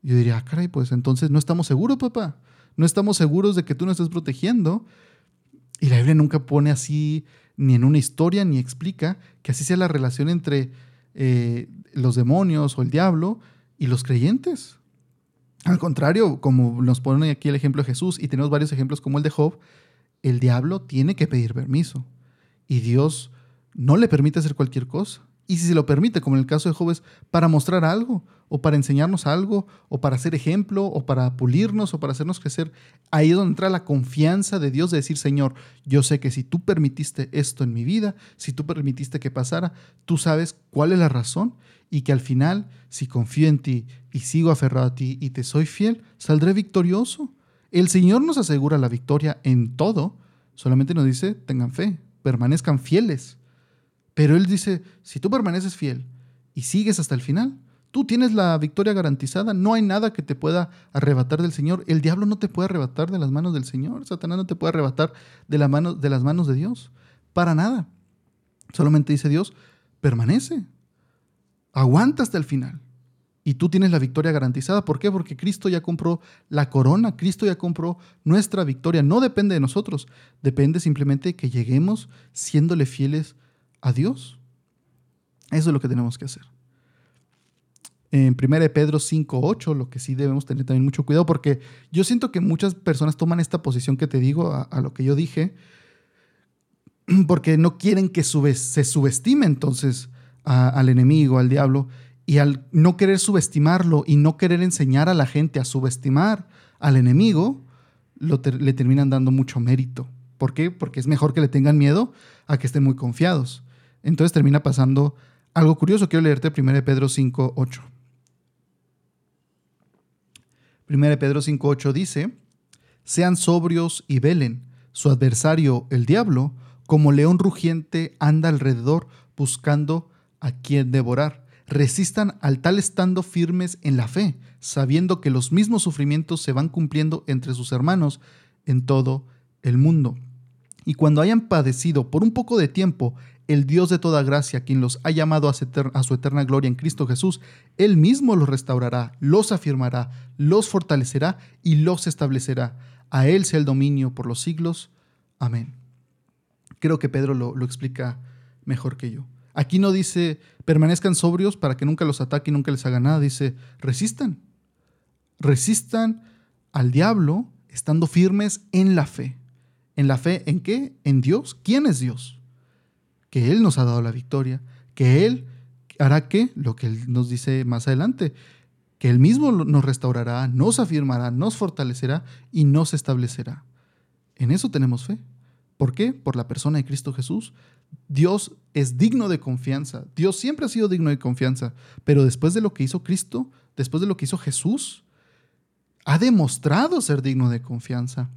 Yo diría, ah, caray, pues entonces no estamos seguros, papá. No estamos seguros de que tú nos estés protegiendo. Y la Biblia nunca pone así, ni en una historia, ni explica que así sea la relación entre eh, los demonios o el diablo y los creyentes. Al contrario, como nos pone aquí el ejemplo de Jesús, y tenemos varios ejemplos como el de Job, el diablo tiene que pedir permiso. Y Dios no le permite hacer cualquier cosa. Y si se lo permite, como en el caso de Job, es para mostrar algo, o para enseñarnos algo, o para ser ejemplo, o para pulirnos, o para hacernos crecer, ahí es donde entra la confianza de Dios de decir, Señor, yo sé que si tú permitiste esto en mi vida, si tú permitiste que pasara, tú sabes cuál es la razón y que al final, si confío en ti y sigo aferrado a ti y te soy fiel, saldré victorioso. El Señor nos asegura la victoria en todo, solamente nos dice, tengan fe, permanezcan fieles. Pero Él dice, si tú permaneces fiel y sigues hasta el final, tú tienes la victoria garantizada, no hay nada que te pueda arrebatar del Señor. El diablo no te puede arrebatar de las manos del Señor, Satanás no te puede arrebatar de, de las manos de Dios, para nada. Solamente dice Dios, permanece, aguanta hasta el final. Y tú tienes la victoria garantizada. ¿Por qué? Porque Cristo ya compró la corona, Cristo ya compró nuestra victoria. No depende de nosotros, depende simplemente de que lleguemos siéndole fieles a Dios. Eso es lo que tenemos que hacer. En 1 Pedro 5.8, lo que sí debemos tener también mucho cuidado, porque yo siento que muchas personas toman esta posición que te digo, a, lo que yo dije, porque no quieren que se subestime entonces al enemigo, al diablo, y al no querer subestimarlo y no querer enseñar a la gente a subestimar al enemigo, le terminan dando mucho mérito. ¿Por qué? Porque es mejor que le tengan miedo a que estén muy confiados. Entonces termina pasando algo curioso. Quiero leerte 1 Pedro 5, 8. 1 Pedro 5, 8 dice, sean sobrios y velen. Su adversario, el diablo, como león rugiente, anda alrededor buscando a quien devorar. Resistan al tal estando firmes en la fe, sabiendo que los mismos sufrimientos se van cumpliendo entre sus hermanos en todo el mundo. Y cuando hayan padecido por un poco de tiempo el Dios de toda gracia, quien los ha llamado a su eterna gloria en Cristo Jesús, Él mismo los restaurará, los afirmará, los fortalecerá y los establecerá. A Él sea el dominio por los siglos. Amén. Creo que Pedro lo, explica mejor que yo. Aquí no dice permanezcan sobrios para que nunca los ataque y nunca les haga nada. Dice resistan. Resistan al diablo estando firmes en la fe. ¿En la fe en qué? En Dios. ¿Quién es Dios? que Él nos ha dado la victoria, que Él hará que, lo que Él nos dice más adelante, que Él mismo nos restaurará, nos afirmará, nos fortalecerá y nos establecerá. En eso tenemos fe. ¿Por qué? Por la persona de Cristo Jesús. Dios es digno de confianza. Dios siempre ha sido digno de confianza. Pero después de lo que hizo Cristo, después de lo que hizo Jesús, ha demostrado ser digno de confianza.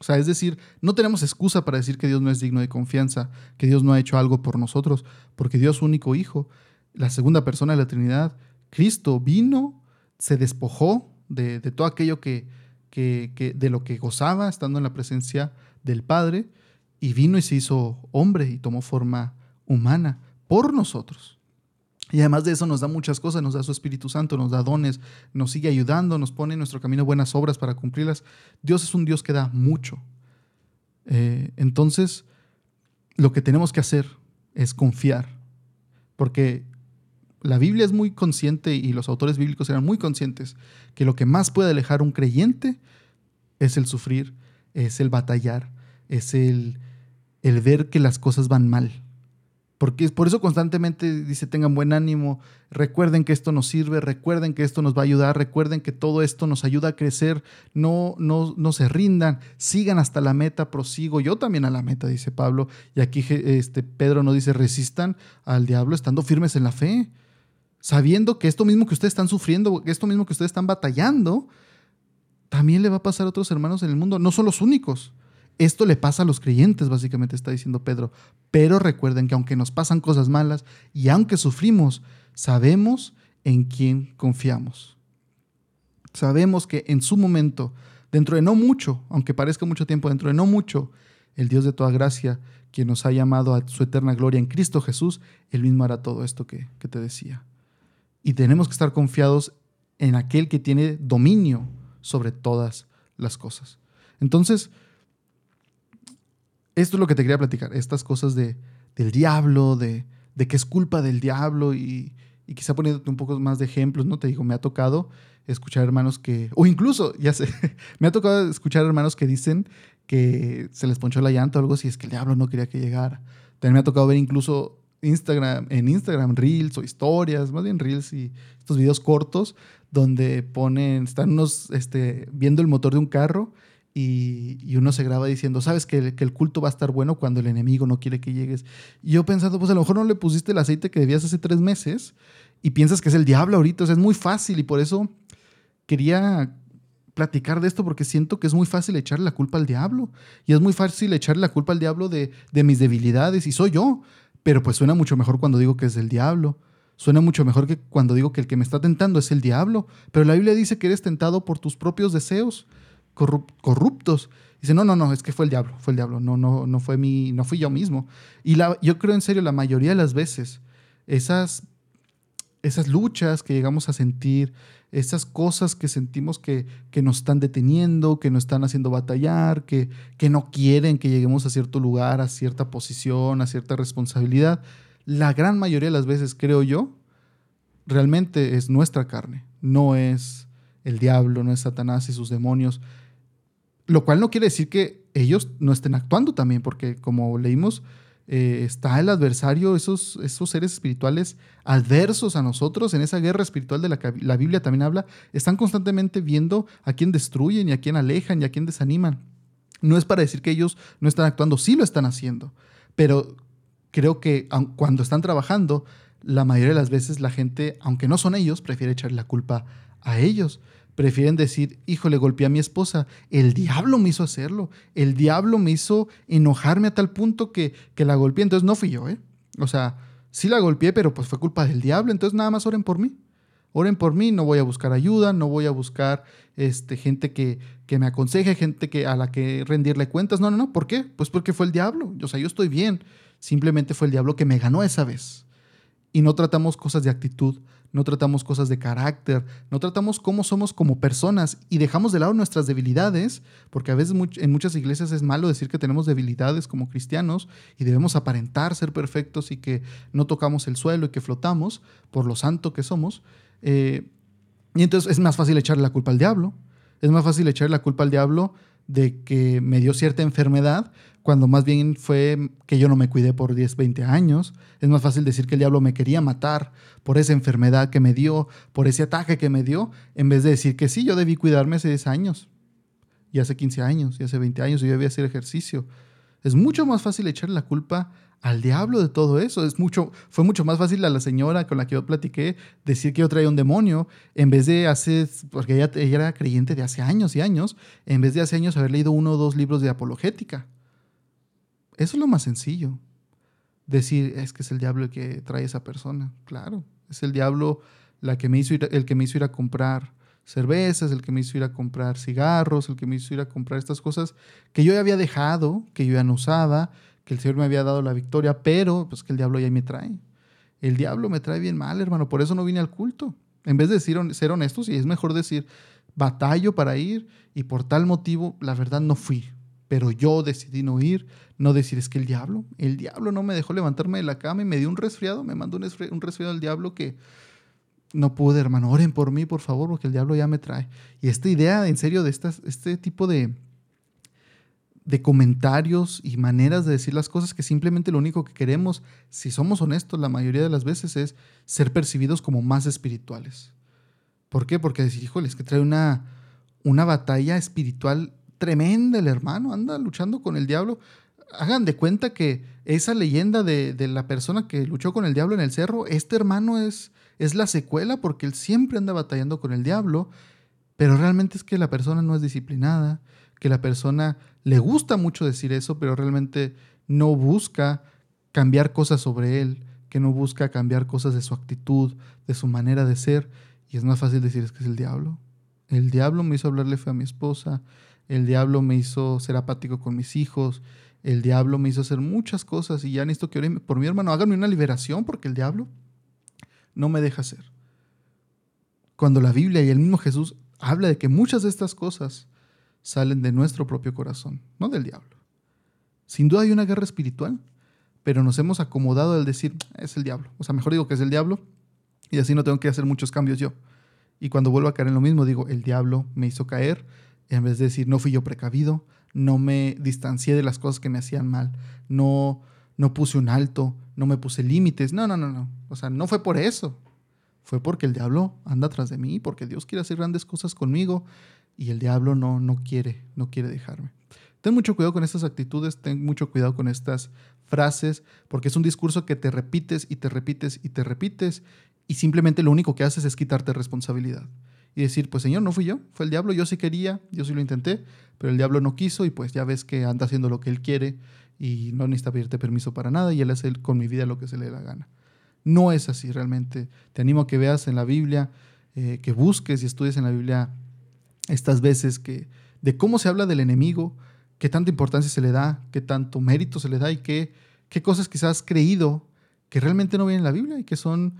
O sea, es decir, no tenemos excusa para decir que Dios no es digno de confianza, que Dios no ha hecho algo por nosotros, porque Dios único Hijo, la segunda persona de la Trinidad, Cristo vino, se despojó de, todo aquello que, que, de lo que gozaba estando en la presencia del Padre, y vino y se hizo hombre y tomó forma humana por nosotros. Y además de eso nos da muchas cosas, nos da su Espíritu Santo, nos da dones, nos sigue ayudando, nos pone en nuestro camino buenas obras para cumplirlas. Dios es un Dios que da mucho. Eh, entonces, lo que tenemos que hacer es confiar, porque la Biblia es muy consciente y los autores bíblicos eran muy conscientes que lo que más puede alejar un creyente es el sufrir, es el batallar, es el, el ver que las cosas van mal. Porque por eso constantemente dice, tengan buen ánimo, recuerden que esto nos sirve, recuerden que esto nos va a ayudar, recuerden que todo esto nos ayuda a crecer, no, no, no se rindan, sigan hasta la meta, prosigo yo también a la meta, dice Pablo. Y aquí este, Pedro nos dice, resistan al diablo estando firmes en la fe, sabiendo que esto mismo que ustedes están sufriendo, esto mismo que ustedes están batallando, también le va a pasar a otros hermanos en el mundo, no son los únicos. Esto le pasa a los creyentes, básicamente está diciendo Pedro. Pero recuerden que aunque nos pasan cosas malas y aunque sufrimos, sabemos en quién confiamos. Sabemos que en su momento, dentro de no mucho, aunque parezca mucho tiempo, dentro de no mucho, el Dios de toda gracia, quien nos ha llamado a su eterna gloria en Cristo Jesús, Él mismo hará todo esto que te decía. Y tenemos que estar confiados en aquel que tiene dominio sobre todas las cosas. Entonces, esto es lo que te quería platicar, estas cosas de, del diablo, de, de que es culpa del diablo y, y quizá poniéndote un poco más de ejemplos, ¿no? Te digo, me ha tocado escuchar hermanos que, o incluso, ya sé, me ha tocado escuchar hermanos que dicen que se les ponchó la llanta o algo así, es que el diablo no quería que llegara. También me ha tocado ver incluso Instagram, en Instagram, Reels o historias, más bien Reels y estos videos cortos, donde ponen, están unos este, viendo el motor de un carro y, uno se graba diciendo, sabes que, el culto va a estar bueno cuando el enemigo no quiere que llegues. Y yo pensando, pues a lo mejor no le pusiste el aceite que debías hace tres meses y piensas que es el diablo ahorita, o sea, es muy fácil y por eso quería platicar de esto porque siento que es muy fácil echarle la culpa al diablo y es muy fácil echarle la culpa al diablo de mis debilidades y soy yo, pero pues suena mucho mejor cuando digo que es el diablo. Suena mucho mejor que cuando digo que el que me está tentando es el diablo. Pero la Biblia dice que eres tentado por tus propios deseos corruptos. Dice, no, no, no, es que fue el diablo, fue el diablo, no, no, no fue mi, no fui yo mismo. Y la, yo creo en serio, la mayoría de las veces, esas, esas luchas que llegamos a sentir, esas cosas que sentimos que, que nos están deteniendo, que nos están haciendo batallar, que, que no quieren que lleguemos a cierto lugar, a cierta posición, a cierta responsabilidad, la gran mayoría de las veces, creo yo, realmente es nuestra carne, no es el diablo, no es Satanás y sus demonios, lo cual no quiere decir que ellos no estén actuando también, porque como leímos, eh, está el adversario, esos, esos seres espirituales adversos a nosotros en esa guerra espiritual de la que la Biblia también habla, están constantemente viendo a quién destruyen y a quién alejan y a quién desaniman. No es para decir que ellos no están actuando, sí lo están haciendo, pero creo que cuando están trabajando, la mayoría de las veces la gente, aunque no son ellos, prefiere echar la culpa a ellos prefieren decir, híjole, golpeé a mi esposa. El diablo me hizo hacerlo. El diablo me hizo enojarme a tal punto que, que la golpeé. Entonces no fui yo, ¿eh? O sea, sí la golpeé, pero pues fue culpa del diablo. Entonces nada más oren por mí. Oren por mí, no voy a buscar ayuda, no voy a buscar este, gente que, que me aconseje, gente que, a la que rendirle cuentas. No, no, no. ¿Por qué? Pues porque fue el diablo. O sea, yo estoy bien. Simplemente fue el diablo que me ganó esa vez. Y no tratamos cosas de actitud, no tratamos cosas de carácter, no tratamos cómo somos como personas y dejamos de lado nuestras debilidades, porque a veces en muchas iglesias es malo decir que tenemos debilidades como cristianos y debemos aparentar ser perfectos y que no tocamos el suelo y que flotamos por lo santo que somos. Eh, y entonces es más fácil echarle la culpa al diablo, es más fácil echarle la culpa al diablo de que me dio cierta enfermedad, cuando más bien fue que yo no me cuidé por 10, 20 años. Es más fácil decir que el diablo me quería matar por esa enfermedad que me dio, por ese ataque que me dio, en vez de decir que sí, yo debí cuidarme hace 10 años, y hace 15 años, y hace 20 años, y yo debía hacer ejercicio. Es mucho más fácil echarle la culpa al diablo de todo eso. Es mucho, fue mucho más fácil a la señora con la que yo platiqué decir que yo traía un demonio, en vez de hace, porque ella, ella era creyente de hace años y años, en vez de hace años haber leído uno o dos libros de apologética. Eso es lo más sencillo. Decir, es que es el diablo el que trae esa persona. Claro, es el diablo la que me hizo el que me hizo ir a comprar cervezas, el que me hizo ir a comprar cigarros, el que me hizo ir a comprar estas cosas que yo ya había dejado, que yo ya no usaba, que el Señor me había dado la victoria, pero pues que el diablo ya me trae. El diablo me trae bien mal, hermano, por eso no vine al culto. En vez de decir, ser honestos, y es mejor decir, batallo para ir y por tal motivo, la verdad no fui. Pero yo decidí no ir, no decir es que el diablo, el diablo no me dejó levantarme de la cama y me dio un resfriado, me mandó un resfriado del diablo que no pude, hermano. Oren por mí, por favor, porque el diablo ya me trae. Y esta idea, en serio, de estas, este tipo de, de comentarios y maneras de decir las cosas que simplemente lo único que queremos, si somos honestos, la mayoría de las veces es ser percibidos como más espirituales. ¿Por qué? Porque decir, híjole, es que trae una, una batalla espiritual tremenda el hermano, anda luchando con el diablo. Hagan de cuenta que esa leyenda de, la persona que luchó con el diablo en el cerro, este hermano es, es la secuela porque él siempre anda batallando con el diablo, pero realmente es que la persona no es disciplinada, que la persona le gusta mucho decir eso, pero realmente no busca cambiar cosas sobre él, que no busca cambiar cosas de su actitud, de su manera de ser, y es más fácil decir es que es el diablo. El diablo me hizo hablarle fe a mi esposa, el diablo me hizo ser apático con mis hijos, el diablo me hizo hacer muchas cosas y ya necesito que oren por mi hermano. Háganme una liberación porque el diablo no me deja hacer. Cuando la Biblia y el mismo Jesús habla de que muchas de estas cosas salen de nuestro propio corazón, no del diablo. Sin duda hay una guerra espiritual, pero nos hemos acomodado al decir, es el diablo. O sea, mejor digo que es el diablo y así no tengo que hacer muchos cambios yo. Y cuando vuelvo a caer en lo mismo, digo, el diablo me hizo caer, en vez de decir, no fui yo precavido, no me distancié de las cosas que me hacían mal, no, no puse un alto, no me puse límites. No, no, no, no. O sea, no fue por eso. Fue porque el diablo anda atrás de mí, porque Dios quiere hacer grandes cosas conmigo y el diablo no, no quiere, no quiere dejarme. Ten mucho cuidado con estas actitudes, ten mucho cuidado con estas frases, porque es un discurso que te repites y te repites y te repites y simplemente lo único que haces es quitarte responsabilidad y decir, pues Señor, no fui yo, fue el diablo, yo sí quería, yo sí lo intenté, pero el diablo no quiso y pues ya ves que anda haciendo lo que él quiere y no necesita pedirte permiso para nada y él hace con mi vida lo que se le dé la gana. No es así realmente. Te animo a que veas en la Biblia, eh, que busques y estudies en la Biblia estas veces que de cómo se habla del enemigo, qué tanta importancia se le da, qué tanto mérito se le da y qué, qué cosas quizás has creído que realmente no vienen en la Biblia y que son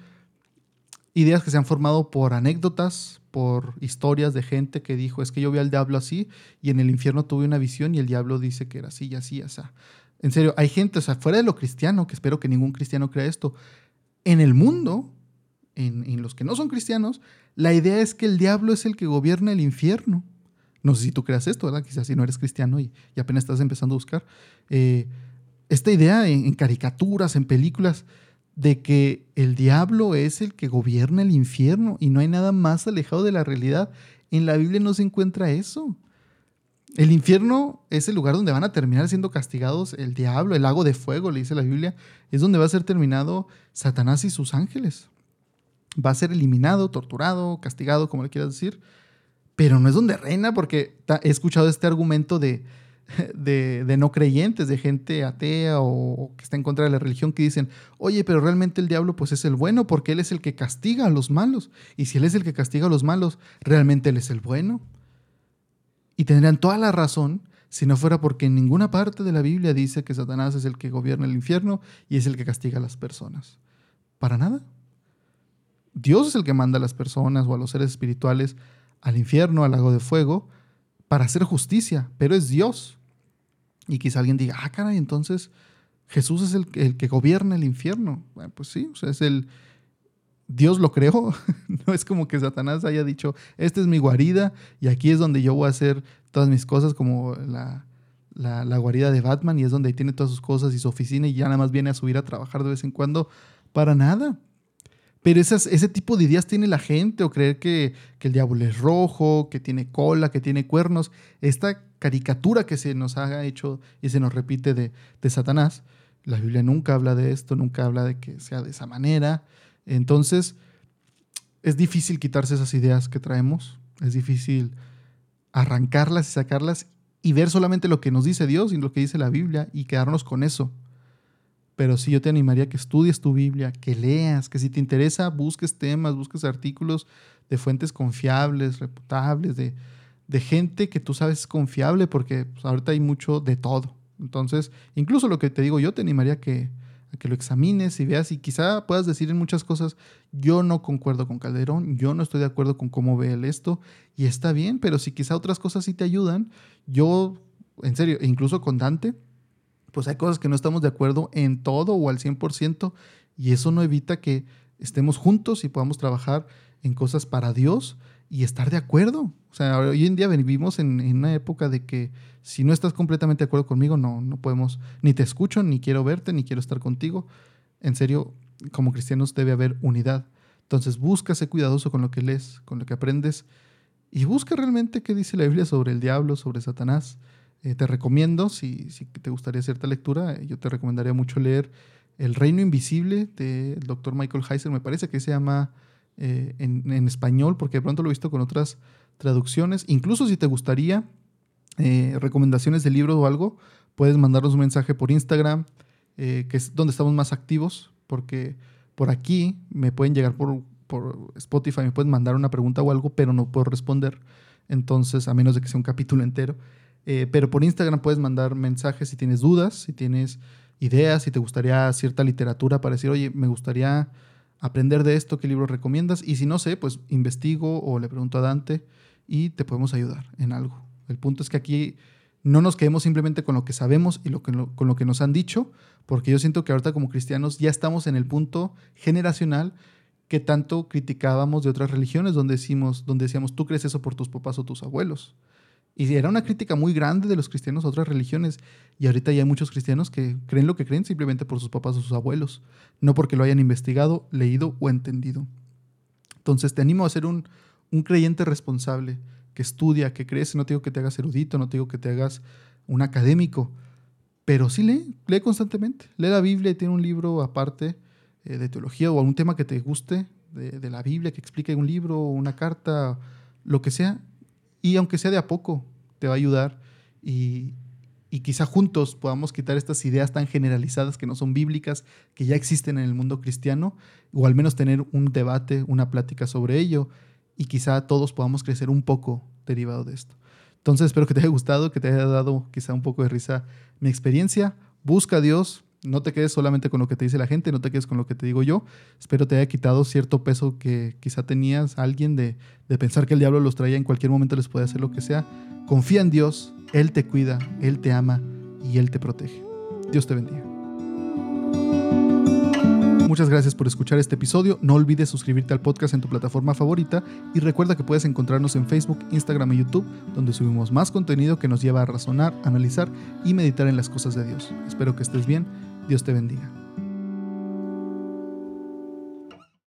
ideas que se han formado por anécdotas, por historias de gente que dijo, es que yo vi al diablo así y en el infierno tuve una visión y el diablo dice que era así y así, o sea. En serio, hay gente, o sea, fuera de lo cristiano, que espero que ningún cristiano crea esto, en el mundo, en, en los que no son cristianos, la idea es que el diablo es el que gobierna el infierno. No sé si tú creas esto, ¿verdad? Quizás si no eres cristiano y, y apenas estás empezando a buscar. Eh, esta idea en, en caricaturas, en películas, de que el diablo es el que gobierna el infierno y no hay nada más alejado de la realidad. En la Biblia no se encuentra eso. El infierno es el lugar donde van a terminar siendo castigados el diablo, el lago de fuego, le dice la Biblia, es donde va a ser terminado Satanás y sus ángeles. Va a ser eliminado, torturado, castigado, como le quieras decir, pero no es donde reina, porque he escuchado este argumento de, de, no creyentes, de gente atea o, que está en contra de la religión, que dicen, oye, pero realmente el diablo pues es el bueno porque él es el que castiga a los malos. Y si él es el que castiga a los malos, realmente él es el bueno. Y tendrían toda la razón si no fuera porque en ninguna parte de la Biblia dice que Satanás es el que gobierna el infierno y es el que castiga a las personas. Para nada. Dios es el que manda a las personas o a los seres espirituales al infierno, al lago de fuego, para hacer justicia, pero es Dios. Y quizá alguien diga, ah, caray, entonces Jesús es el, que gobierna el infierno. Pues sí, o sea, es el... Dios lo creó, no es como que Satanás haya dicho, esta es mi guarida y aquí es donde yo voy a hacer todas mis cosas como la, la, guarida de Batman y es donde tiene todas sus cosas y su oficina y ya nada más viene a subir a trabajar de vez en cuando. Para nada. Pero ese tipo de ideas tiene la gente, o creer que, el diablo es rojo, que tiene cola, que tiene cuernos. Esta caricatura que se nos ha hecho y se nos repite de, de Satanás, la Biblia nunca habla de esto, nunca habla de que sea de esa manera. Entonces, es difícil quitarse esas ideas que traemos, es difícil arrancarlas y sacarlas y ver solamente lo que nos dice Dios y lo que dice la Biblia y quedarnos con eso. Pero sí yo te animaría a que estudies tu Biblia, que leas, que si te interesa busques temas, busques artículos de fuentes confiables, reputables, de, de gente que tú sabes es confiable, porque pues, ahorita hay mucho de todo. Entonces, incluso lo que te digo, yo te animaría a que, a que lo examines y veas y quizá puedas decir en muchas cosas, yo no concuerdo con Calderón, yo no estoy de acuerdo con cómo ve él esto, y está bien, pero si quizá otras cosas sí te ayudan, yo, en serio, incluso con Dante, pues hay cosas que no estamos de acuerdo en todo o al 100% y eso no evita que estemos juntos y podamos trabajar en cosas para Dios y estar de acuerdo. O sea, hoy en día vivimos en, una época de que si no estás completamente de acuerdo conmigo, no, no podemos, ni te escucho, ni quiero verte, ni quiero estar contigo. En serio, como cristianos debe haber unidad. Entonces busca ser cuidadoso con lo que lees, con lo que aprendes y busca realmente qué dice la Biblia sobre el diablo, sobre Satanás. Eh, te recomiendo, si, si, te gustaría cierta lectura, yo te recomendaría mucho leer El Reino Invisible del doctor Michael Heiser, me parece que se llama eh, en, español, porque de pronto lo he visto con otras traducciones. Incluso si te gustaría eh, recomendaciones de libros o algo, puedes mandarnos un mensaje por Instagram, que es donde estamos más activos, porque por aquí me pueden llegar por por Spotify me puedes mandar una pregunta o algo, pero no puedo responder. Entonces, a menos de que sea un capítulo entero. Eh, pero por Instagram puedes mandar mensajes si tienes dudas, si tienes ideas, si te gustaría cierta literatura para decir, oye, me gustaría aprender de esto, qué libro recomiendas. Y si no sé, pues investigo o le pregunto a Dante y te podemos ayudar en algo. El punto es que aquí no nos quedemos simplemente con lo que sabemos y lo que, con lo que nos han dicho, porque yo siento que ahorita como cristianos ya estamos en el punto generacional que tanto criticábamos de otras religiones, donde, decimos, donde decíamos, tú crees eso por tus papás o tus abuelos. Y era una crítica muy grande de los cristianos a otras religiones. Y ahorita ya hay muchos cristianos que creen lo que creen simplemente por sus papás o sus abuelos, no porque lo hayan investigado, leído o entendido. Entonces te animo a ser un, un creyente responsable, que estudia, que crece. No te digo que te hagas erudito, no te digo que te hagas un académico, pero sí lee, lee constantemente. Lee la Biblia y tiene un libro aparte eh, de teología o algún tema que te guste de, de la Biblia, que explique un libro, una carta, lo que sea. Y aunque sea de a poco, te va a ayudar y, y quizá juntos podamos quitar estas ideas tan generalizadas que no son bíblicas, que ya existen en el mundo cristiano, o al menos tener un debate, una plática sobre ello, y quizá todos podamos crecer un poco derivado de esto. Entonces espero que te haya gustado, que te haya dado quizá un poco de risa mi experiencia. Busca a Dios, no te quedes solamente con lo que te dice la gente, no te quedes con lo que te digo yo. Espero te haya quitado cierto peso que quizá tenías alguien de, de pensar que el diablo los traía en cualquier momento, les puede hacer lo que sea. Confía en Dios, Él te cuida, Él te ama y Él te protege. Dios te bendiga. Muchas gracias por escuchar este episodio. No olvides suscribirte al podcast en tu plataforma favorita y recuerda que puedes encontrarnos en Facebook, Instagram y YouTube, donde subimos más contenido que nos lleva a razonar, analizar y meditar en las cosas de Dios. Espero que estés bien Dios te bendiga.